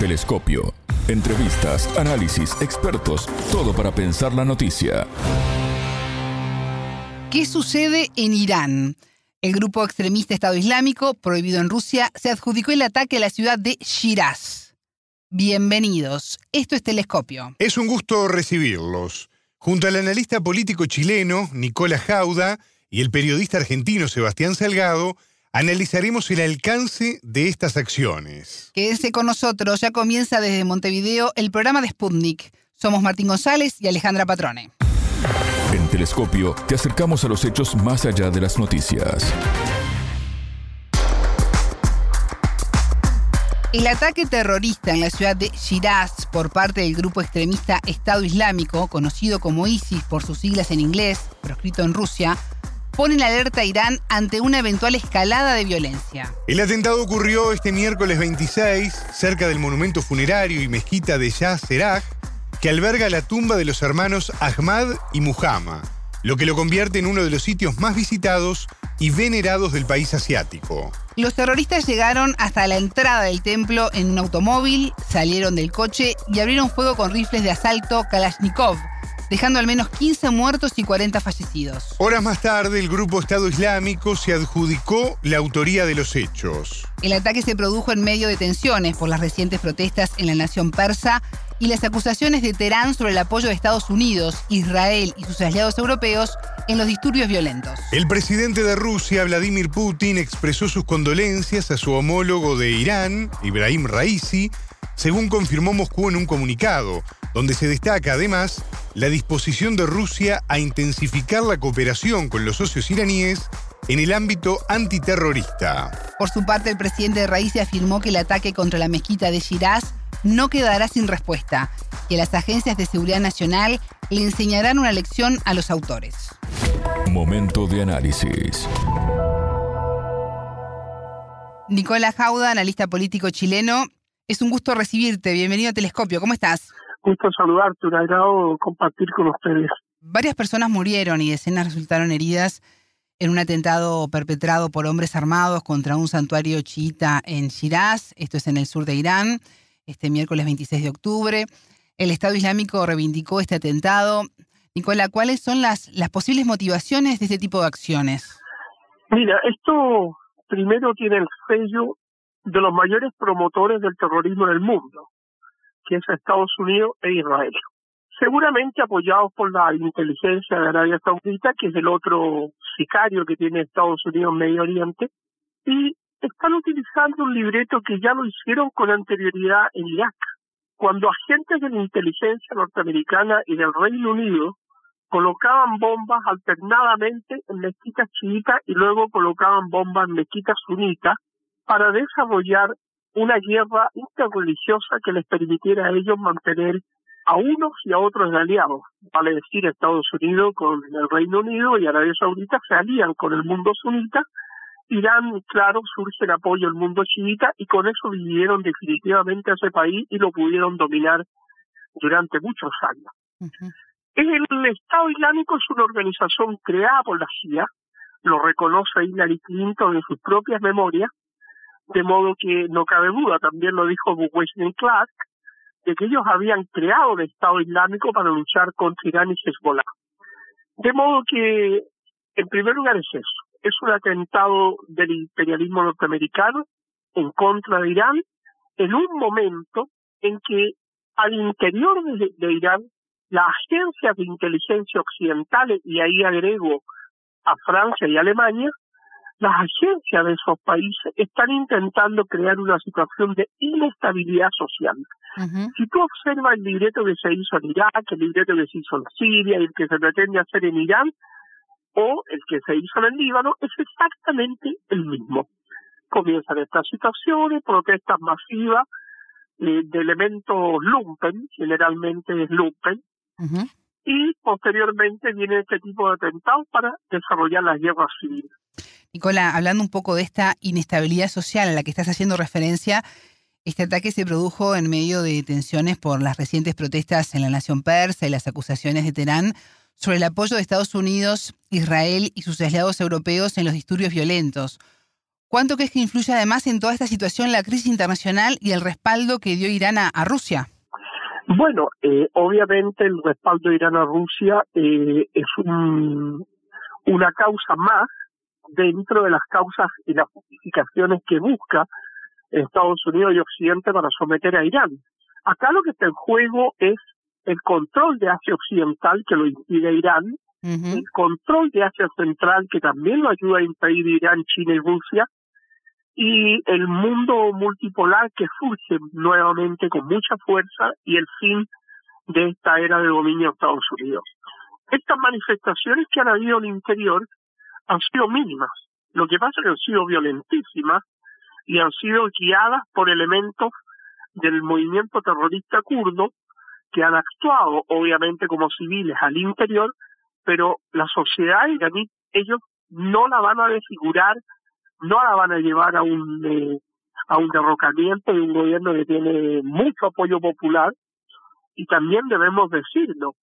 Telescopio. Entrevistas, análisis, expertos, todo para pensar la noticia. ¿Qué sucede en Irán? El grupo extremista Estado Islámico, prohibido en Rusia, se adjudicó el ataque a la ciudad de Shiraz. Bienvenidos. Esto es Telescopio. Es un gusto recibirlos. Junto al analista político chileno Nicola Jauda y el periodista argentino Sebastián Salgado, analizaremos el alcance de estas acciones. Quédense con nosotros, ya comienza desde Montevideo el programa de Sputnik. Somos Martín González y Alejandra Patrone. En Telescopio te acercamos a los hechos más allá de las noticias. El ataque terrorista en la ciudad de Shiraz por parte del grupo extremista Estado Islámico, conocido como ISIS por sus siglas en inglés, proscrito en Rusia, pone en alerta a Irán ante una eventual escalada de violencia. El atentado ocurrió este miércoles 26 cerca del monumento funerario y mezquita de Shah Seraj, que alberga la tumba de los hermanos Ahmad y Muhammad, lo que lo convierte en uno de los sitios más visitados y venerados del país asiático. Los terroristas llegaron hasta la entrada del templo en un automóvil, salieron del coche y abrieron fuego con rifles de asalto Kalashnikov, dejando al menos 15 muertos y 40 fallecidos. Horas más tarde, el grupo Estado Islámico se adjudicó la autoría de los hechos. El ataque se produjo en medio de tensiones por las recientes protestas en la nación persa y las acusaciones de Teherán sobre el apoyo de Estados Unidos, Israel y sus aliados europeos en los disturbios violentos. El presidente de Rusia, Vladimir Putin, expresó sus condolencias a su homólogo de Irán, Ibrahim Raisi, según confirmó Moscú en un comunicado, donde se destaca además la disposición de Rusia a intensificar la cooperación con los socios iraníes en el ámbito antiterrorista. Por su parte, el presidente de Raisi afirmó que el ataque contra la mezquita de Shiraz no quedará sin respuesta, que las agencias de seguridad nacional le enseñarán una lección a los autores. Momento de análisis. Nicolás Jauda, analista político chileno, es un gusto recibirte. Bienvenido a Telescopio. ¿Cómo estás? Gusto saludarte, un agrado compartir con ustedes. Varias personas murieron y decenas resultaron heridas en un atentado perpetrado por hombres armados contra un santuario chiita en Shiraz, esto es en el sur de Irán, este miércoles 26 de octubre. El Estado Islámico reivindicó este atentado. Nicola, ¿cuáles son las, las posibles motivaciones de este tipo de acciones? Mira, esto primero tiene el sello de los mayores promotores del terrorismo en el mundo que es Estados Unidos e Israel. Seguramente apoyados por la inteligencia de Arabia Saudita, que es el otro sicario que tiene Estados Unidos en Medio Oriente, y están utilizando un libreto que ya lo hicieron con anterioridad en Irak, cuando agentes de la inteligencia norteamericana y del Reino Unido colocaban bombas alternadamente en mezquitas chiitas y luego colocaban bombas en mezquitas sunitas para desarrollar una guerra interreligiosa que les permitiera a ellos mantener a unos y a otros aliados. Vale decir, Estados Unidos con el Reino Unido y Arabia Saudita se alían con el mundo sunita. Irán, claro, surge el apoyo del mundo chiita y con eso dividieron definitivamente a ese país y lo pudieron dominar durante muchos años. El Estado Islámico es una organización creada por la CIA, lo reconoce Hillary Clinton en sus propias memorias, de modo que no cabe duda, también lo dijo Wesley Clark, de que ellos habían creado el Estado Islámico para luchar contra Irán y Hezbollah. De modo que, en primer lugar, es eso. Es un atentado del imperialismo norteamericano en contra de Irán en un momento en que al interior de, de Irán las agencias de inteligencia occidentales, y ahí agrego a Francia y Alemania, las agencias de esos países están intentando crear una situación de inestabilidad social. Si tú observas el libreto que se hizo en Irak, el libreto que se hizo en Siria, el que se pretende hacer en Irán, o el que se hizo en el Líbano, es exactamente el mismo. Comienzan estas situaciones, protestas masivas eh, de elementos lumpen, generalmente es lumpen, y posteriormente viene este tipo de atentados para desarrollar las guerras civiles. Nicola, hablando un poco de esta inestabilidad social a la que estás haciendo referencia, este ataque se produjo en medio de tensiones por las recientes protestas en la nación persa y las acusaciones de Teherán sobre el apoyo de Estados Unidos, Israel y sus aliados europeos en los disturbios violentos. ¿Cuánto crees que influye además en toda esta situación la crisis internacional y el respaldo que dio Irán a, Rusia? Bueno, eh, obviamente el respaldo de Irán a Rusia eh, es una causa más dentro de las causas y las justificaciones que busca Estados Unidos y Occidente para someter a Irán. Acá lo que está en juego es el control de Asia Occidental que lo impide Irán, el control de Asia Central que también lo ayuda a impedir Irán, China y Rusia, y el mundo multipolar que surge nuevamente con mucha fuerza y el fin de esta era de dominio de Estados Unidos. Estas manifestaciones que han habido en el interior han sido mínimas. Lo que pasa es que han sido violentísimas y han sido guiadas por elementos del movimiento terrorista kurdo que han actuado obviamente como civiles al interior, pero la sociedad iraní ellos no la van a desfigurar no la van a llevar a un eh, a un derrocamiento de un gobierno que tiene mucho apoyo popular y también debemos decirlo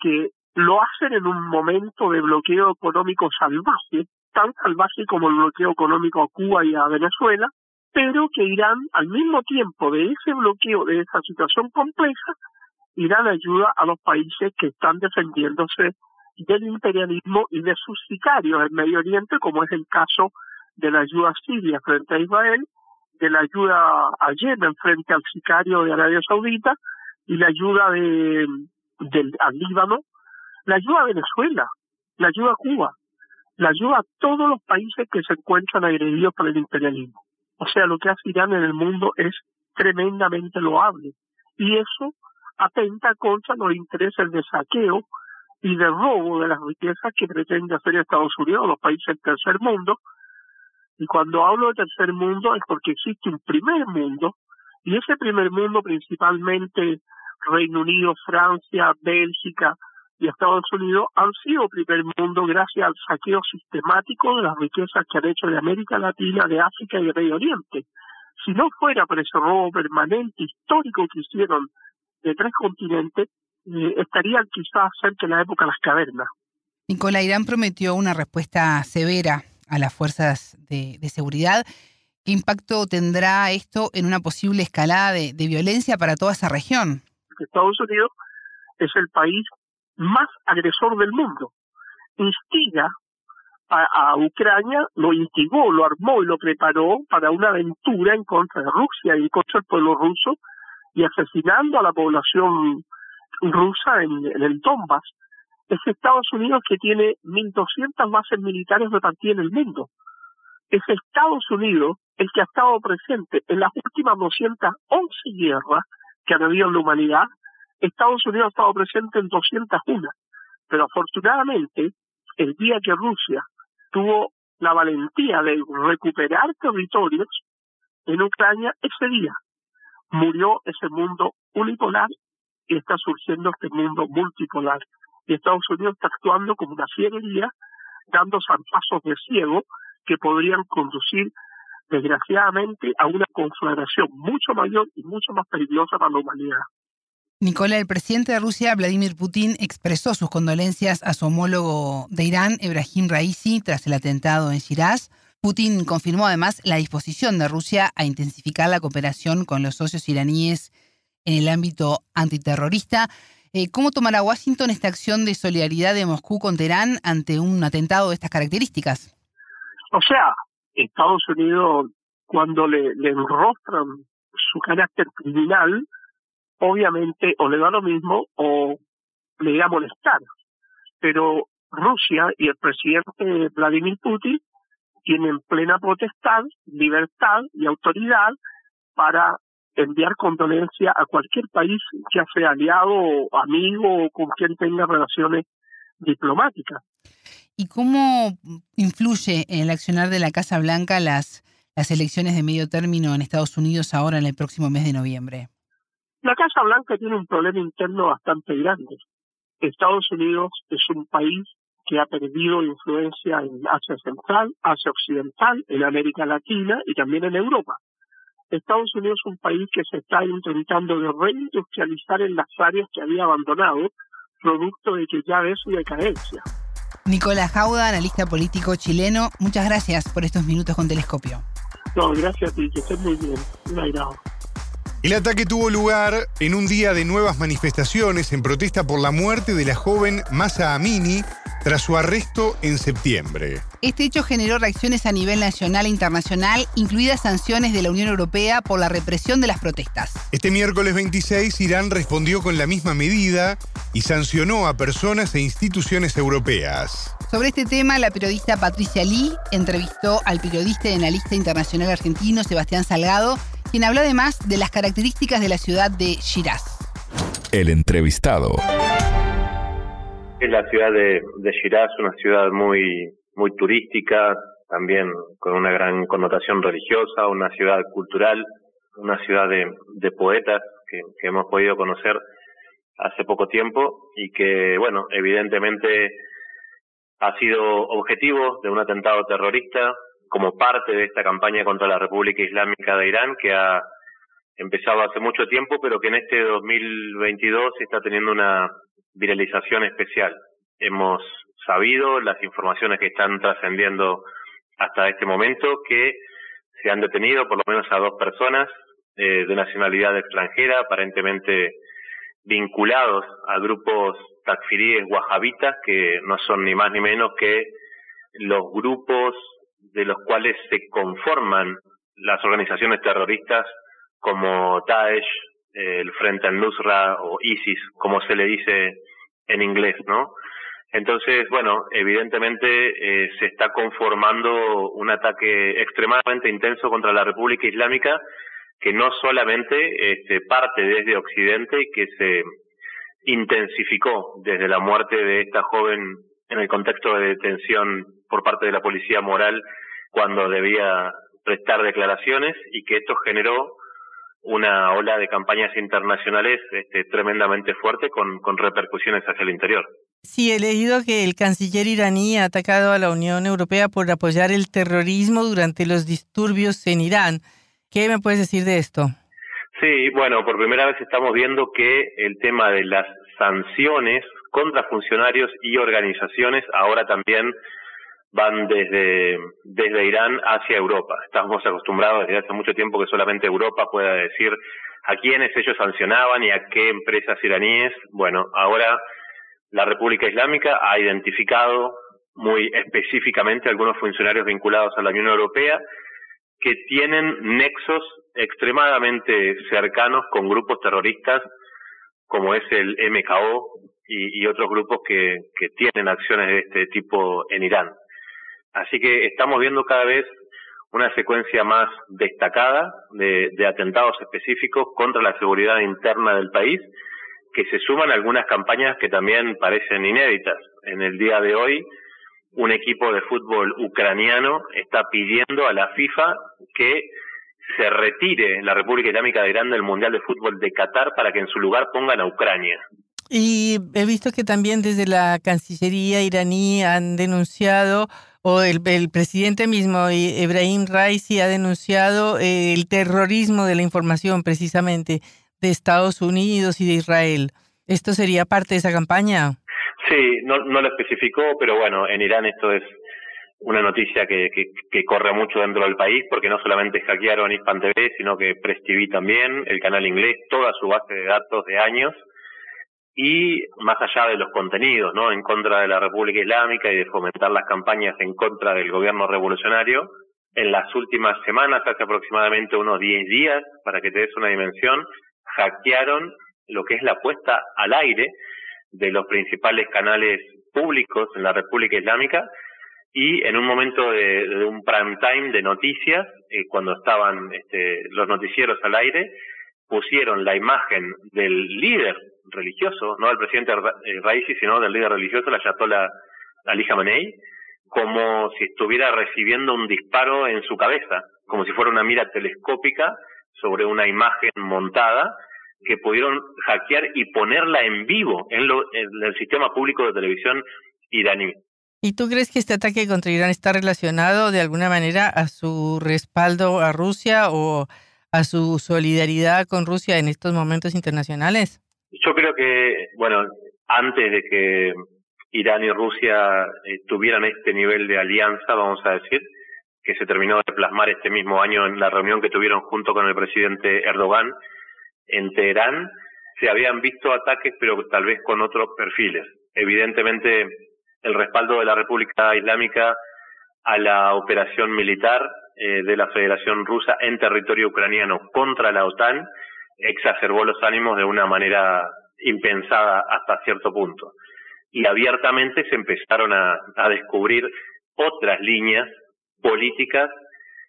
que lo hacen en un momento de bloqueo económico salvaje, tan salvaje como el bloqueo económico a Cuba y a Venezuela, pero que Irán, al mismo tiempo de ese bloqueo, de esa situación compleja, Irán ayuda a los países que están defendiéndose del imperialismo y de sus sicarios en Medio Oriente, como es el caso de la ayuda Siria frente a Israel, de la ayuda a Yemen frente al sicario de Arabia Saudita y la ayuda de, del, al Líbano, la ayuda a Venezuela, la ayuda a Cuba, la ayuda a todos los países que se encuentran agredidos por el imperialismo. O sea, lo que hace Irán en el mundo es tremendamente loable. Y eso atenta contra los intereses de saqueo y de robo de las riquezas que pretende hacer Estados Unidos, los países del tercer mundo, y cuando hablo de tercer mundo es porque existe un primer mundo, y ese primer mundo principalmente Reino Unido, Francia, Bélgica y Estados Unidos han sido primer mundo gracias al saqueo sistemático de las riquezas que han hecho de América Latina, de África y de Medio Oriente. Si no fuera por ese robo permanente histórico que hicieron de tres continentes, eh, estarían quizás cerca de la época de las cavernas. Nicolás Irán prometió una respuesta severa a las fuerzas de, seguridad. ¿Qué impacto tendrá esto en una posible escalada de, violencia para toda esa región? Estados Unidos es el país más agresor del mundo. Instiga a, Ucrania, lo instigó, lo armó y lo preparó para una aventura en contra de Rusia y contra el pueblo ruso y asesinando a la población rusa en, el Donbass es Estados Unidos que tiene 1.200 bases militares repartidas en el mundo. Es Estados Unidos el que ha estado presente en las últimas 211 guerras que han habido en la humanidad. Estados Unidos ha estado presente en 201. Pero afortunadamente, el día que Rusia tuvo la valentía de recuperar territorios en Ucrania, ese día murió ese mundo unipolar y está surgiendo este mundo multipolar y Estados Unidos está actuando como una fierería, dando zarpazos de ciego que podrían conducir, desgraciadamente, a una conflagración mucho mayor y mucho más peligrosa para la humanidad. Nicola, el presidente de Rusia, Vladimir Putin, expresó sus condolencias a su homólogo de Irán, Ebrahim Raisi, tras el atentado en Shiraz. Putin confirmó además la disposición de Rusia a intensificar la cooperación con los socios iraníes en el ámbito antiterrorista. Eh, ¿Cómo tomará Washington esta acción de solidaridad de Moscú con Teherán ante un atentado de estas características? O sea, Estados Unidos, cuando le, le enrostran su carácter criminal, obviamente o le da lo mismo o le irá a molestar. Pero Rusia y el presidente Vladimir Putin tienen plena potestad, libertad y autoridad para enviar condolencia a cualquier país, ya sea aliado, o amigo o con quien tenga relaciones diplomáticas. ¿Y cómo influye en el accionar de la Casa Blanca las, las elecciones de medio término en Estados Unidos ahora en el próximo mes de noviembre? La Casa Blanca tiene un problema interno bastante grande. Estados Unidos es un país que ha perdido influencia en Asia Central, Asia Occidental, en América Latina y también en Europa. Estados Unidos es un país que se está intentando de reindustrializar en las áreas que había abandonado, producto de que ya ve su decadencia. Nicolás Jauda, analista político chileno, muchas gracias por estos minutos con Telescopio. No, gracias a ti, que estés muy bien. Un agrado. El ataque tuvo lugar en un día de nuevas manifestaciones en protesta por la muerte de la joven Masa Amini tras su arresto en septiembre. Este hecho generó reacciones a nivel nacional e internacional, incluidas sanciones de la Unión Europea por la represión de las protestas. Este miércoles 26, Irán respondió con la misma medida y sancionó a personas e instituciones europeas. Sobre este tema, la periodista Patricia Lee entrevistó al periodista y analista internacional argentino Sebastián Salgado, quien habló además de las características de la ciudad de Shiraz. El entrevistado. Es la ciudad de, de Shiraz, una ciudad muy, muy turística, también con una gran connotación religiosa, una ciudad cultural, una ciudad de, de poetas que, que hemos podido conocer hace poco tiempo y que, bueno, evidentemente ha sido objetivo de un atentado terrorista como parte de esta campaña contra la República Islámica de Irán que ha empezado hace mucho tiempo, pero que en este 2022 está teniendo una viralización especial. Hemos sabido las informaciones que están trascendiendo hasta este momento que se han detenido por lo menos a dos personas eh, de nacionalidad extranjera, aparentemente vinculados a grupos takfiríes wahabitas que no son ni más ni menos que los grupos de los cuales se conforman las organizaciones terroristas como Daesh, el Frente al-Nusra o ISIS, como se le dice en inglés, ¿no? Entonces, bueno, evidentemente eh, se está conformando un ataque extremadamente intenso contra la República Islámica que no solamente este, parte desde Occidente y que se intensificó desde la muerte de esta joven en el contexto de detención por parte de la policía moral cuando debía prestar declaraciones y que esto generó una ola de campañas internacionales este, tremendamente fuerte con, con repercusiones hacia el interior. Sí, he leído que el canciller iraní ha atacado a la Unión Europea por apoyar el terrorismo durante los disturbios en Irán. ¿Qué me puedes decir de esto? Sí, bueno, por primera vez estamos viendo que el tema de las sanciones contra funcionarios y organizaciones ahora también van desde, desde Irán hacia Europa. Estamos acostumbrados desde hace mucho tiempo que solamente Europa pueda decir a quiénes ellos sancionaban y a qué empresas iraníes. Bueno, ahora la República Islámica ha identificado muy específicamente algunos funcionarios vinculados a la Unión Europea que tienen nexos extremadamente cercanos con grupos terroristas como es el MKO y, otros grupos que tienen acciones de este tipo en Irán. Así que estamos viendo cada vez una secuencia más destacada de, atentados específicos contra la seguridad interna del país, que se suman algunas campañas que también parecen inéditas. En el día de hoy, un equipo de fútbol ucraniano está pidiendo a la FIFA que se retire la República Islámica de Irán del Mundial de Fútbol de Qatar para que en su lugar pongan a Ucrania. Y he visto que también desde la Cancillería iraní han denunciado, o el, presidente mismo, Ebrahim Raisi, ha denunciado eh, el terrorismo de la información precisamente de Estados Unidos y de Israel. ¿Esto sería parte de esa campaña? Sí, no, no lo especificó, pero bueno, en Irán esto es una noticia que, que, corre mucho dentro del país, porque no solamente hackearon Hispan TV, sino que Press también, el canal inglés, toda su base de datos de años, y más allá de los contenidos, ¿no? En contra de la República Islámica y de fomentar las campañas en contra del gobierno revolucionario, en las últimas semanas, hace aproximadamente unos 10 días, para que te des una dimensión, hackearon lo que es la puesta al aire de los principales canales públicos en la República Islámica y en un momento de, un prime time de noticias, eh, cuando estaban este, los noticieros al aire, pusieron la imagen del líder religioso, no del presidente eh, Raisi, sino del líder religioso, la Ayatollah Ali Khamenei, como si estuviera recibiendo un disparo en su cabeza, como si fuera una mira telescópica sobre una imagen montada que pudieron hackear y ponerla en vivo en, lo, en el sistema público de televisión iraní. ¿Y tú crees que este ataque contra Irán está relacionado de alguna manera a su respaldo a Rusia o a su solidaridad con Rusia en estos momentos internacionales? Yo creo que, bueno, antes de que Irán y Rusia eh, tuvieran este nivel de alianza, vamos a decir, que se terminó de plasmar este mismo año en la reunión que tuvieron junto con el presidente Erdogan en Teherán, se habían visto ataques, pero tal vez con otros perfiles. Evidentemente, el respaldo de la República Islámica a la operación militar eh, de la Federación Rusa en territorio ucraniano contra la OTAN exacerbó los ánimos de una manera impensada hasta cierto punto. Y abiertamente se empezaron a, descubrir otras líneas políticas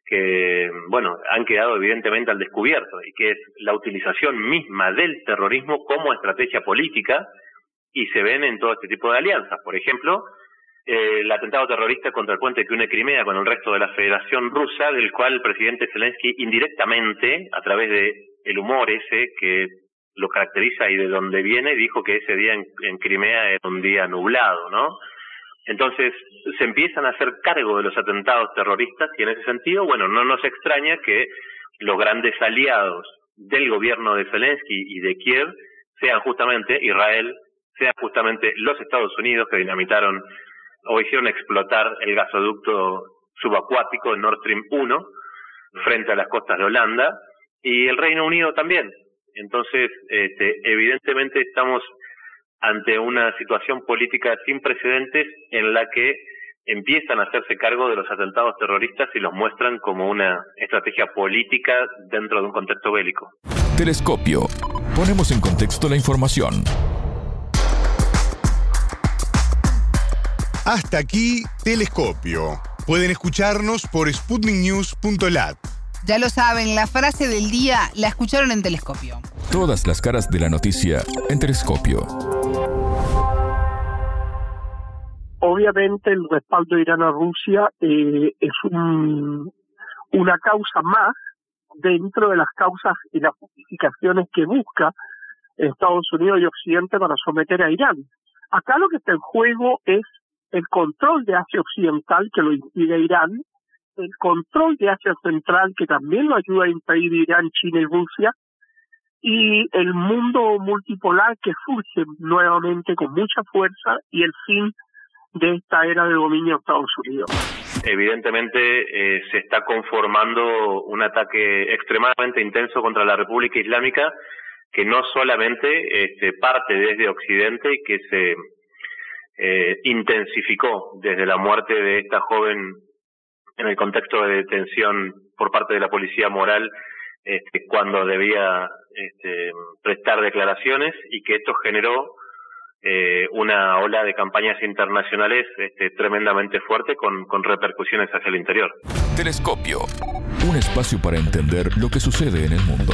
que, bueno, han quedado evidentemente al descubierto y que es la utilización misma del terrorismo como estrategia política y se ven en todo este tipo de alianzas. Por ejemplo, eh, el atentado terrorista contra el puente que une Crimea con el resto de la Federación Rusa, del cual el presidente Zelensky indirectamente, a través de el humor ese que lo caracteriza y de donde viene, dijo que ese día en, en Crimea era un día nublado, ¿no? Entonces se empiezan a hacer cargo de los atentados terroristas y en ese sentido, bueno, no nos extraña que los grandes aliados del gobierno de Zelensky y de Kiev sean justamente Israel, sean justamente los Estados Unidos que dinamitaron o hicieron explotar el gasoducto subacuático Nord Stream 1 frente a las costas de Holanda y el Reino Unido también. Entonces, este, evidentemente estamos ante una situación política sin precedentes en la que empiezan a hacerse cargo de los atentados terroristas y los muestran como una estrategia política dentro de un contexto bélico. Telescopio. Ponemos en contexto la información. Hasta aquí, Telescopio. Pueden escucharnos por sputniknews.lat. Ya lo saben, la frase del día la escucharon en Telescopio. Todas las caras de la noticia en Telescopio. Obviamente el respaldo de Irán a Rusia eh, es un, una causa más dentro de las causas y las justificaciones que busca Estados Unidos y Occidente para someter a Irán. Acá lo que está en juego es el control de Asia Occidental que lo impide Irán, el control de Asia Central que también lo ayuda a impedir Irán, China y Rusia, y el mundo multipolar que surge nuevamente con mucha fuerza y el fin de esta era de dominio de Estados Unidos. Evidentemente eh, se está conformando un ataque extremadamente intenso contra la República Islámica que no solamente este, parte desde Occidente y que se eh, intensificó desde la muerte de esta joven en el contexto de detención por parte de la policía moral este, cuando debía este, prestar declaraciones y que esto generó eh, una ola de campañas internacionales este, tremendamente fuerte con, con repercusiones hacia el interior. Telescopio. Un espacio para entender lo que sucede en el mundo.